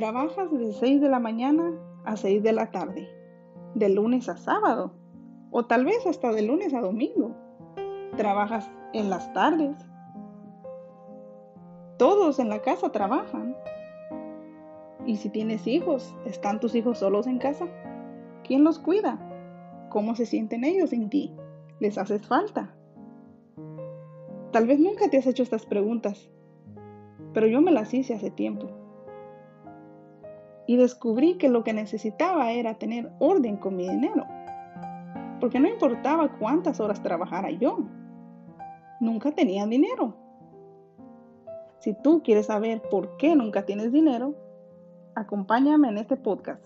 Trabajas de 6 de la mañana a 6 de la tarde, de lunes a sábado, o tal vez hasta de lunes a domingo. Trabajas en las tardes. Todos en la casa trabajan. Y si tienes hijos, ¿están tus hijos solos en casa? ¿Quién los cuida? ¿Cómo se sienten ellos sin ti? ¿Les haces falta? Tal vez nunca te has hecho estas preguntas, pero yo me las hice hace tiempo. Y descubrí que lo que necesitaba era tener orden con mi dinero, porque no importaba cuántas horas trabajara yo, nunca tenía dinero. Si tú quieres saber por qué nunca tienes dinero, acompáñame en este podcast.